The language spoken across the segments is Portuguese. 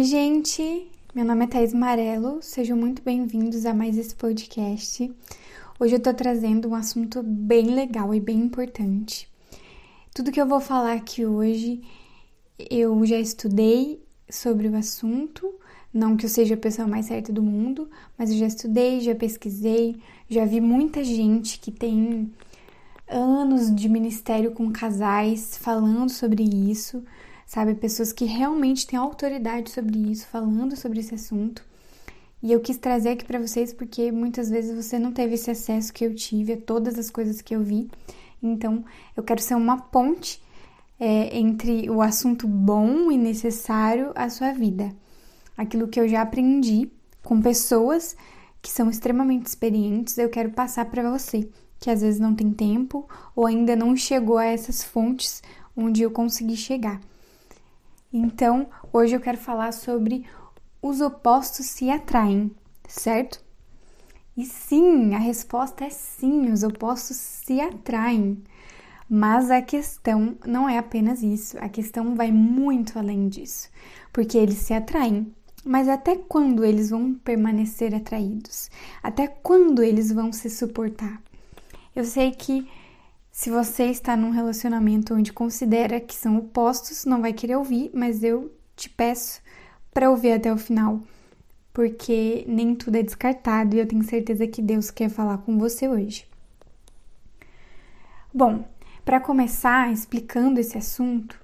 Oi, gente! Meu nome é Thais Marelo, sejam muito bem-vindos a mais esse podcast. Hoje eu tô trazendo um assunto bem legal e bem importante. Tudo que eu vou falar aqui hoje eu já estudei sobre o assunto, não que eu seja a pessoa mais certa do mundo, mas eu já estudei, já pesquisei, já vi muita gente que tem anos de ministério com casais falando sobre isso, sabe? Pessoas que realmente têm autoridade sobre isso, falando sobre esse assunto. E eu quis trazer aqui para vocês porque muitas vezes você não teve esse acesso que eu tive a todas as coisas que eu vi. Então, eu quero ser uma ponte é, entre o assunto bom e necessário à sua vida. Aquilo que eu já aprendi com pessoas que são extremamente experientes, eu quero passar para você, que às vezes não tem tempo ou ainda não chegou a essas fontes onde eu consegui chegar. Então, hoje eu quero falar sobre os opostos se atraem, certo? E sim, a resposta é sim, os opostos se atraem. Mas a questão não é apenas isso, a questão vai muito além disso, porque eles se atraem. Mas até quando eles vão permanecer atraídos? Até quando eles vão se suportar? Eu sei que se você está num relacionamento onde considera que são opostos, não vai querer ouvir, mas eu te peço para ouvir até o final, porque nem tudo é descartado e eu tenho certeza que Deus quer falar com você hoje. Bom, para começar explicando esse assunto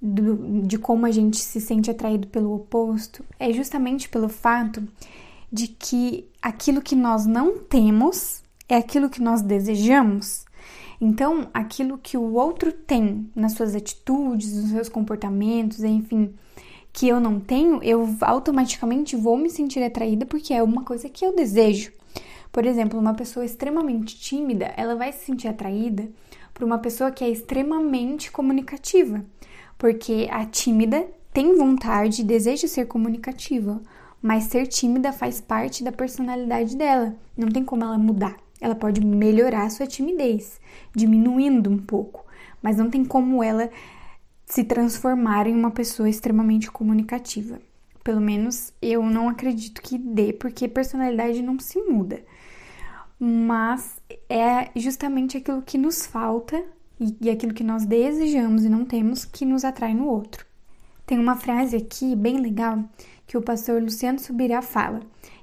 do, de como a gente se sente atraído pelo oposto, é justamente pelo fato de que aquilo que nós não temos é aquilo que nós desejamos. Então, aquilo que o outro tem nas suas atitudes, nos seus comportamentos, enfim, que eu não tenho, eu automaticamente vou me sentir atraída porque é uma coisa que eu desejo. Por exemplo, uma pessoa extremamente tímida, ela vai se sentir atraída por uma pessoa que é extremamente comunicativa, porque a tímida tem vontade e deseja ser comunicativa, mas ser tímida faz parte da personalidade dela, não tem como ela mudar. Ela pode melhorar sua timidez, diminuindo um pouco, mas não tem como ela se transformar em uma pessoa extremamente comunicativa. Pelo menos eu não acredito que dê, porque personalidade não se muda mas é justamente aquilo que nos falta e aquilo que nós desejamos e não temos que nos atrai no outro. Tem uma frase aqui bem legal que o pastor Luciano Subirá fala,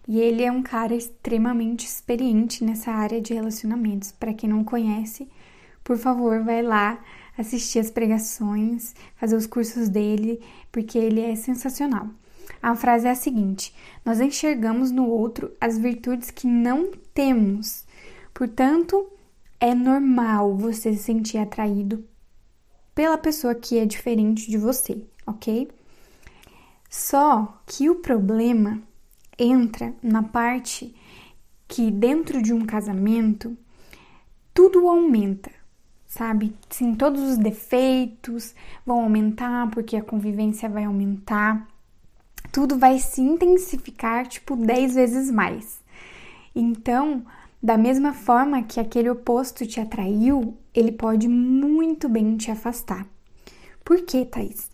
e ele é um cara extremamente experiente nessa área de relacionamentos. Para quem não conhece, por favor, vai lá assistir as pregações, fazer os cursos dele, porque ele é sensacional. A frase é a seguinte: Nós enxergamos no outro as virtudes que não temos. Portanto, é normal você se sentir atraído pela pessoa que é diferente de você, ok? Só que o problema entra na parte que dentro de um casamento tudo aumenta, sabe? Sim, todos os defeitos vão aumentar porque a convivência vai aumentar tudo vai se intensificar tipo 10 vezes mais. Então, da mesma forma que aquele oposto te atraiu, ele pode muito bem te afastar. Por quê, Thaís?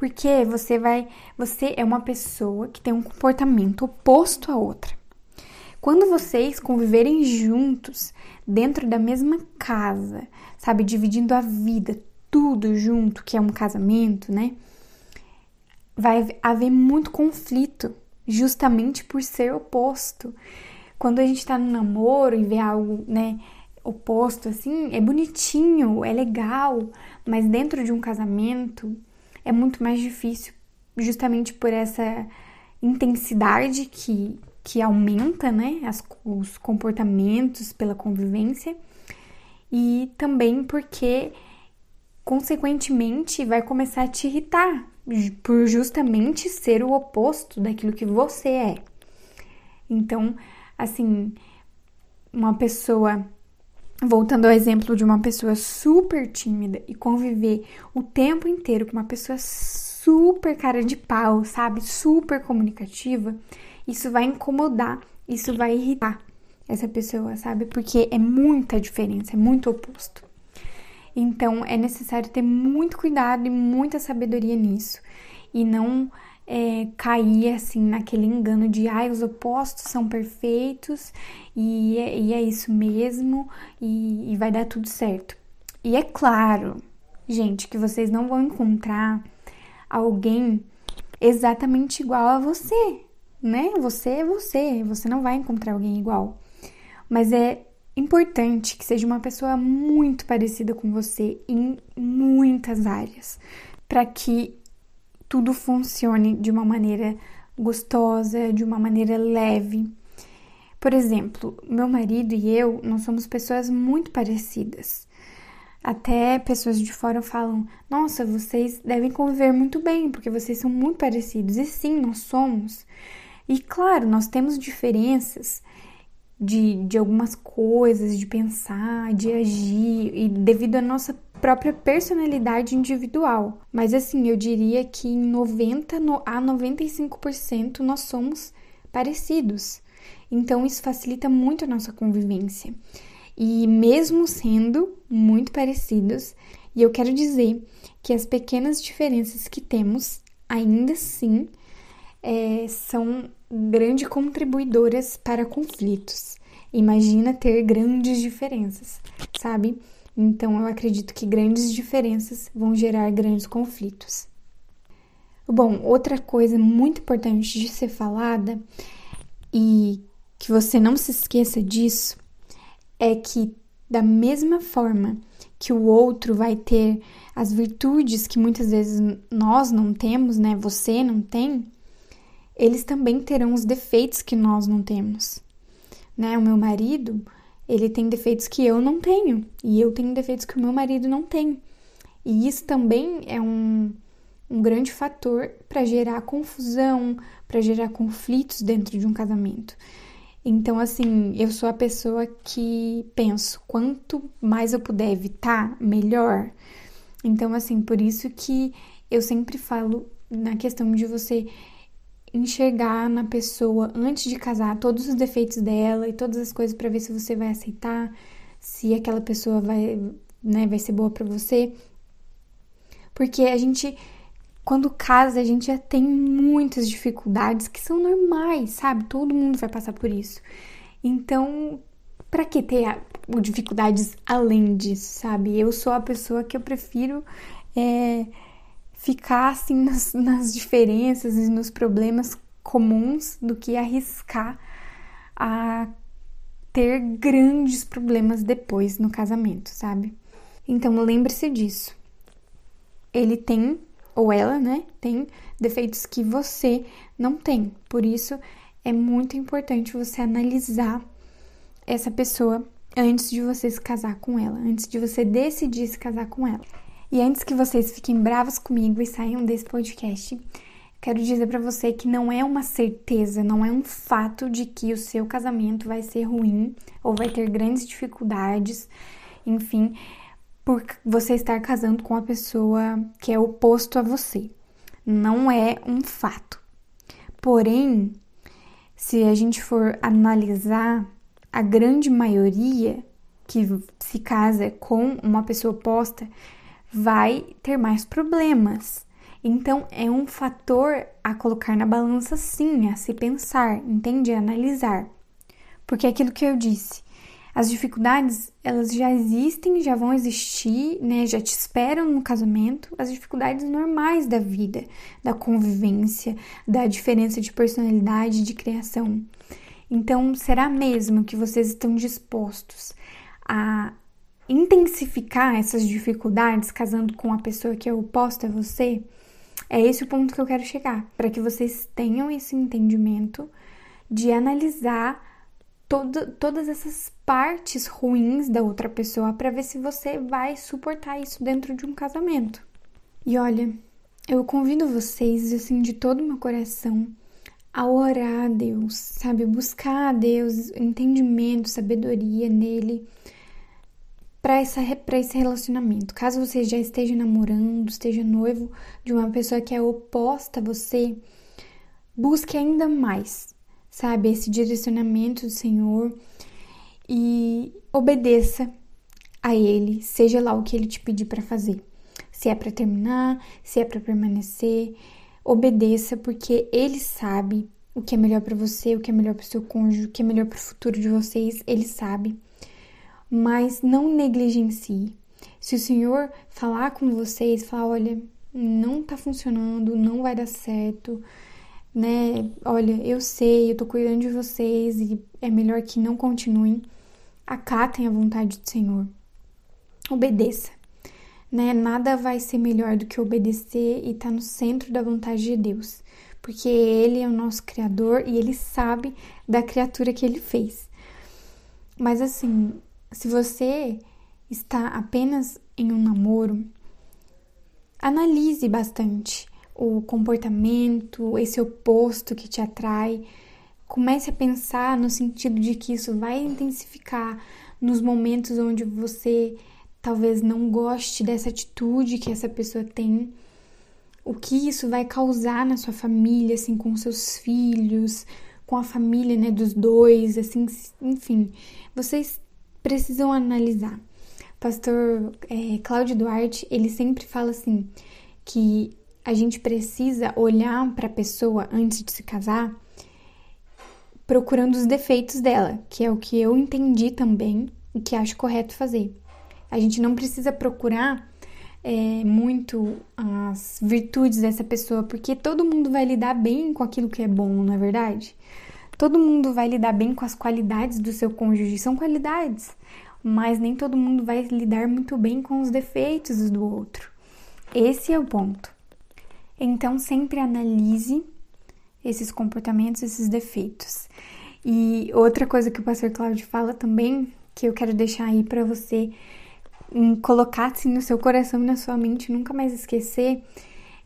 Porque você vai, você é uma pessoa que tem um comportamento oposto à outra. Quando vocês conviverem juntos, dentro da mesma casa, sabe, dividindo a vida, tudo junto, que é um casamento, né? vai haver muito conflito, justamente por ser oposto. Quando a gente tá no namoro e vê algo, né, oposto assim, é bonitinho, é legal, mas dentro de um casamento é muito mais difícil, justamente por essa intensidade que, que aumenta, né, as, os comportamentos pela convivência e também porque consequentemente vai começar a te irritar por justamente ser o oposto daquilo que você é. Então, assim, uma pessoa voltando ao exemplo de uma pessoa super tímida e conviver o tempo inteiro com uma pessoa super cara de pau, sabe? Super comunicativa, isso vai incomodar, isso vai irritar essa pessoa, sabe? Porque é muita diferença, é muito oposto. Então é necessário ter muito cuidado e muita sabedoria nisso e não é, cair assim naquele engano de ai, os opostos são perfeitos e é, e é isso mesmo e, e vai dar tudo certo. E é claro, gente, que vocês não vão encontrar alguém exatamente igual a você, né? Você é você, você não vai encontrar alguém igual. Mas é importante que seja uma pessoa muito parecida com você em muitas áreas, para que tudo funcione de uma maneira gostosa, de uma maneira leve. Por exemplo, meu marido e eu, nós somos pessoas muito parecidas. Até pessoas de fora falam: Nossa, vocês devem conviver muito bem, porque vocês são muito parecidos. E sim, nós somos. E claro, nós temos diferenças de, de algumas coisas, de pensar, de agir, e devido à nossa própria personalidade individual. Mas assim, eu diria que em 90 a 95% nós somos parecidos. Então isso facilita muito a nossa convivência. E mesmo sendo muito parecidos, e eu quero dizer que as pequenas diferenças que temos, ainda assim, é, são grandes contribuidoras para conflitos. Imagina ter grandes diferenças, sabe? Então eu acredito que grandes diferenças vão gerar grandes conflitos. Bom, outra coisa muito importante de ser falada e que você não se esqueça disso é que da mesma forma que o outro vai ter as virtudes que muitas vezes nós não temos, né? Você não tem, eles também terão os defeitos que nós não temos. Né? O meu marido, ele tem defeitos que eu não tenho, e eu tenho defeitos que o meu marido não tem. E isso também é um, um grande fator para gerar confusão, para gerar conflitos dentro de um casamento. Então, assim, eu sou a pessoa que penso, quanto mais eu puder evitar, melhor. Então, assim, por isso que eu sempre falo na questão de você enxergar na pessoa antes de casar todos os defeitos dela e todas as coisas para ver se você vai aceitar, se aquela pessoa vai, né, vai ser boa para você. Porque a gente quando casa, a gente já tem muitas dificuldades que são normais, sabe? Todo mundo vai passar por isso. Então, para que ter dificuldades além disso, sabe? Eu sou a pessoa que eu prefiro é, ficar assim nas, nas diferenças e nos problemas comuns do que arriscar a ter grandes problemas depois no casamento, sabe? Então lembre-se disso. Ele tem, ou ela, né, tem defeitos que você não tem. Por isso é muito importante você analisar essa pessoa antes de você se casar com ela, antes de você decidir se casar com ela. E antes que vocês fiquem bravos comigo e saiam desse podcast, quero dizer para você que não é uma certeza, não é um fato de que o seu casamento vai ser ruim ou vai ter grandes dificuldades, enfim, por você estar casando com a pessoa que é oposto a você. Não é um fato. Porém, se a gente for analisar, a grande maioria que se casa com uma pessoa oposta vai ter mais problemas. Então, é um fator a colocar na balança, sim, a se pensar, entende? A analisar. Porque é aquilo que eu disse, as dificuldades, elas já existem, já vão existir, né? Já te esperam no casamento, as dificuldades normais da vida, da convivência, da diferença de personalidade, de criação. Então, será mesmo que vocês estão dispostos a intensificar essas dificuldades casando com a pessoa que é oposta a você, é esse o ponto que eu quero chegar, para que vocês tenham esse entendimento de analisar todo, todas essas partes ruins da outra pessoa para ver se você vai suportar isso dentro de um casamento. E olha, eu convido vocês, assim, de todo o meu coração, a orar a Deus, sabe? Buscar a Deus entendimento, sabedoria nele para esse relacionamento. Caso você já esteja namorando, esteja noivo de uma pessoa que é oposta a você, busque ainda mais, sabe, esse direcionamento do Senhor e obedeça a Ele, seja lá o que Ele te pedir para fazer. Se é para terminar, se é para permanecer, obedeça, porque ele sabe o que é melhor para você, o que é melhor para o seu cônjuge, o que é melhor para o futuro de vocês, ele sabe. Mas não negligencie. Se o Senhor falar com vocês, falar, olha, não tá funcionando, não vai dar certo, né? Olha, eu sei, eu tô cuidando de vocês e é melhor que não continuem. Acatem a vontade do Senhor. Obedeça né? Nada vai ser melhor do que obedecer e estar tá no centro da vontade de Deus, porque Ele é o nosso Criador e Ele sabe da criatura que Ele fez. Mas assim, se você está apenas em um namoro, analise bastante o comportamento, esse oposto que te atrai. Comece a pensar no sentido de que isso vai intensificar nos momentos onde você talvez não goste dessa atitude que essa pessoa tem, o que isso vai causar na sua família, assim, com seus filhos, com a família, né, dos dois, assim, enfim, vocês precisam analisar. Pastor é, Cláudio Duarte, ele sempre fala assim, que a gente precisa olhar para a pessoa antes de se casar, procurando os defeitos dela, que é o que eu entendi também e que acho correto fazer. A gente não precisa procurar é, muito as virtudes dessa pessoa, porque todo mundo vai lidar bem com aquilo que é bom, não é verdade? Todo mundo vai lidar bem com as qualidades do seu cônjuge, são qualidades, mas nem todo mundo vai lidar muito bem com os defeitos do outro. Esse é o ponto. Então, sempre analise esses comportamentos, esses defeitos. E outra coisa que o pastor Cláudio fala também, que eu quero deixar aí para você colocar assim no seu coração e na sua mente, nunca mais esquecer,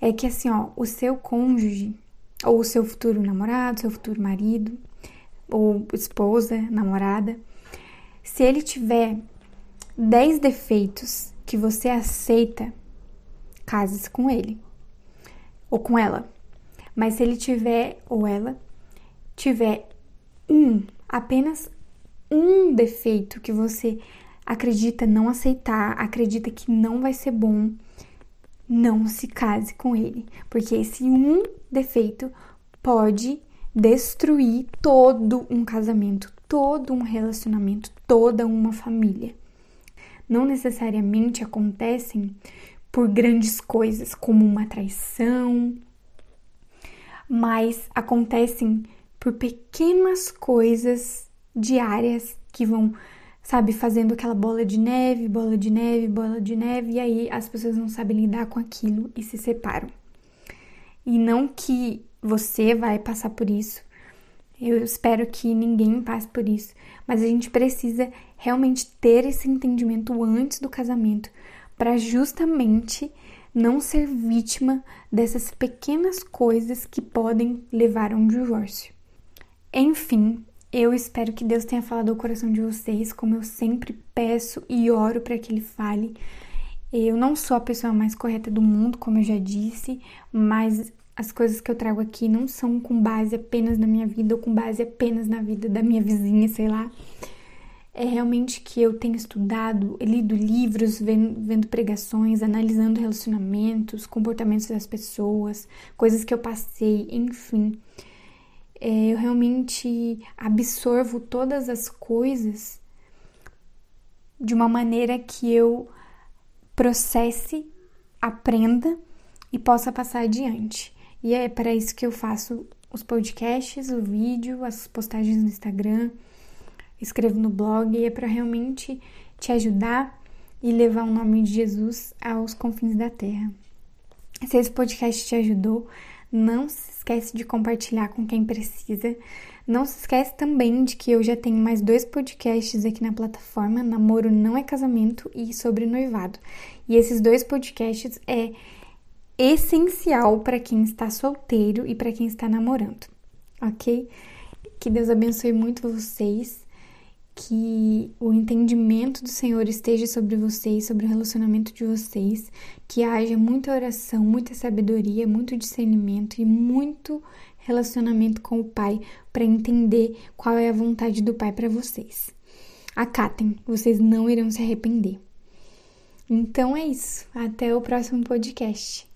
é que assim, ó, o seu cônjuge, ou o seu futuro namorado, seu futuro marido, ou esposa, namorada, se ele tiver 10 defeitos que você aceita, case-se com ele ou com ela. Mas se ele tiver ou ela tiver um, apenas um defeito que você acredita não aceitar, acredita que não vai ser bom, não se case com ele, porque esse um defeito pode destruir todo um casamento, todo um relacionamento, toda uma família. Não necessariamente acontecem por grandes coisas, como uma traição, mas acontecem por pequenas coisas diárias que vão sabe, fazendo aquela bola de neve, bola de neve, bola de neve, e aí as pessoas não sabem lidar com aquilo e se separam. E não que você vai passar por isso, eu espero que ninguém passe por isso, mas a gente precisa realmente ter esse entendimento antes do casamento para justamente não ser vítima dessas pequenas coisas que podem levar a um divórcio. Enfim, eu espero que Deus tenha falado ao coração de vocês, como eu sempre peço e oro para que Ele fale. Eu não sou a pessoa mais correta do mundo, como eu já disse, mas as coisas que eu trago aqui não são com base apenas na minha vida ou com base apenas na vida da minha vizinha, sei lá. É realmente que eu tenho estudado, lido livros, vendo, vendo pregações, analisando relacionamentos, comportamentos das pessoas, coisas que eu passei, enfim eu realmente absorvo todas as coisas de uma maneira que eu processe, aprenda e possa passar adiante. E é para isso que eu faço os podcasts, o vídeo, as postagens no Instagram, escrevo no blog, e é para realmente te ajudar e levar o nome de Jesus aos confins da terra. Se esse podcast te ajudou, não se esquece de compartilhar com quem precisa. Não se esquece também de que eu já tenho mais dois podcasts aqui na plataforma, Namoro Não é Casamento e Sobre Noivado. E esses dois podcasts é essencial para quem está solteiro e para quem está namorando, ok? Que Deus abençoe muito vocês que o entendimento do Senhor esteja sobre vocês, sobre o relacionamento de vocês, que haja muita oração, muita sabedoria, muito discernimento e muito relacionamento com o Pai para entender qual é a vontade do Pai para vocês. Acatem, vocês não irão se arrepender. Então é isso. Até o próximo podcast.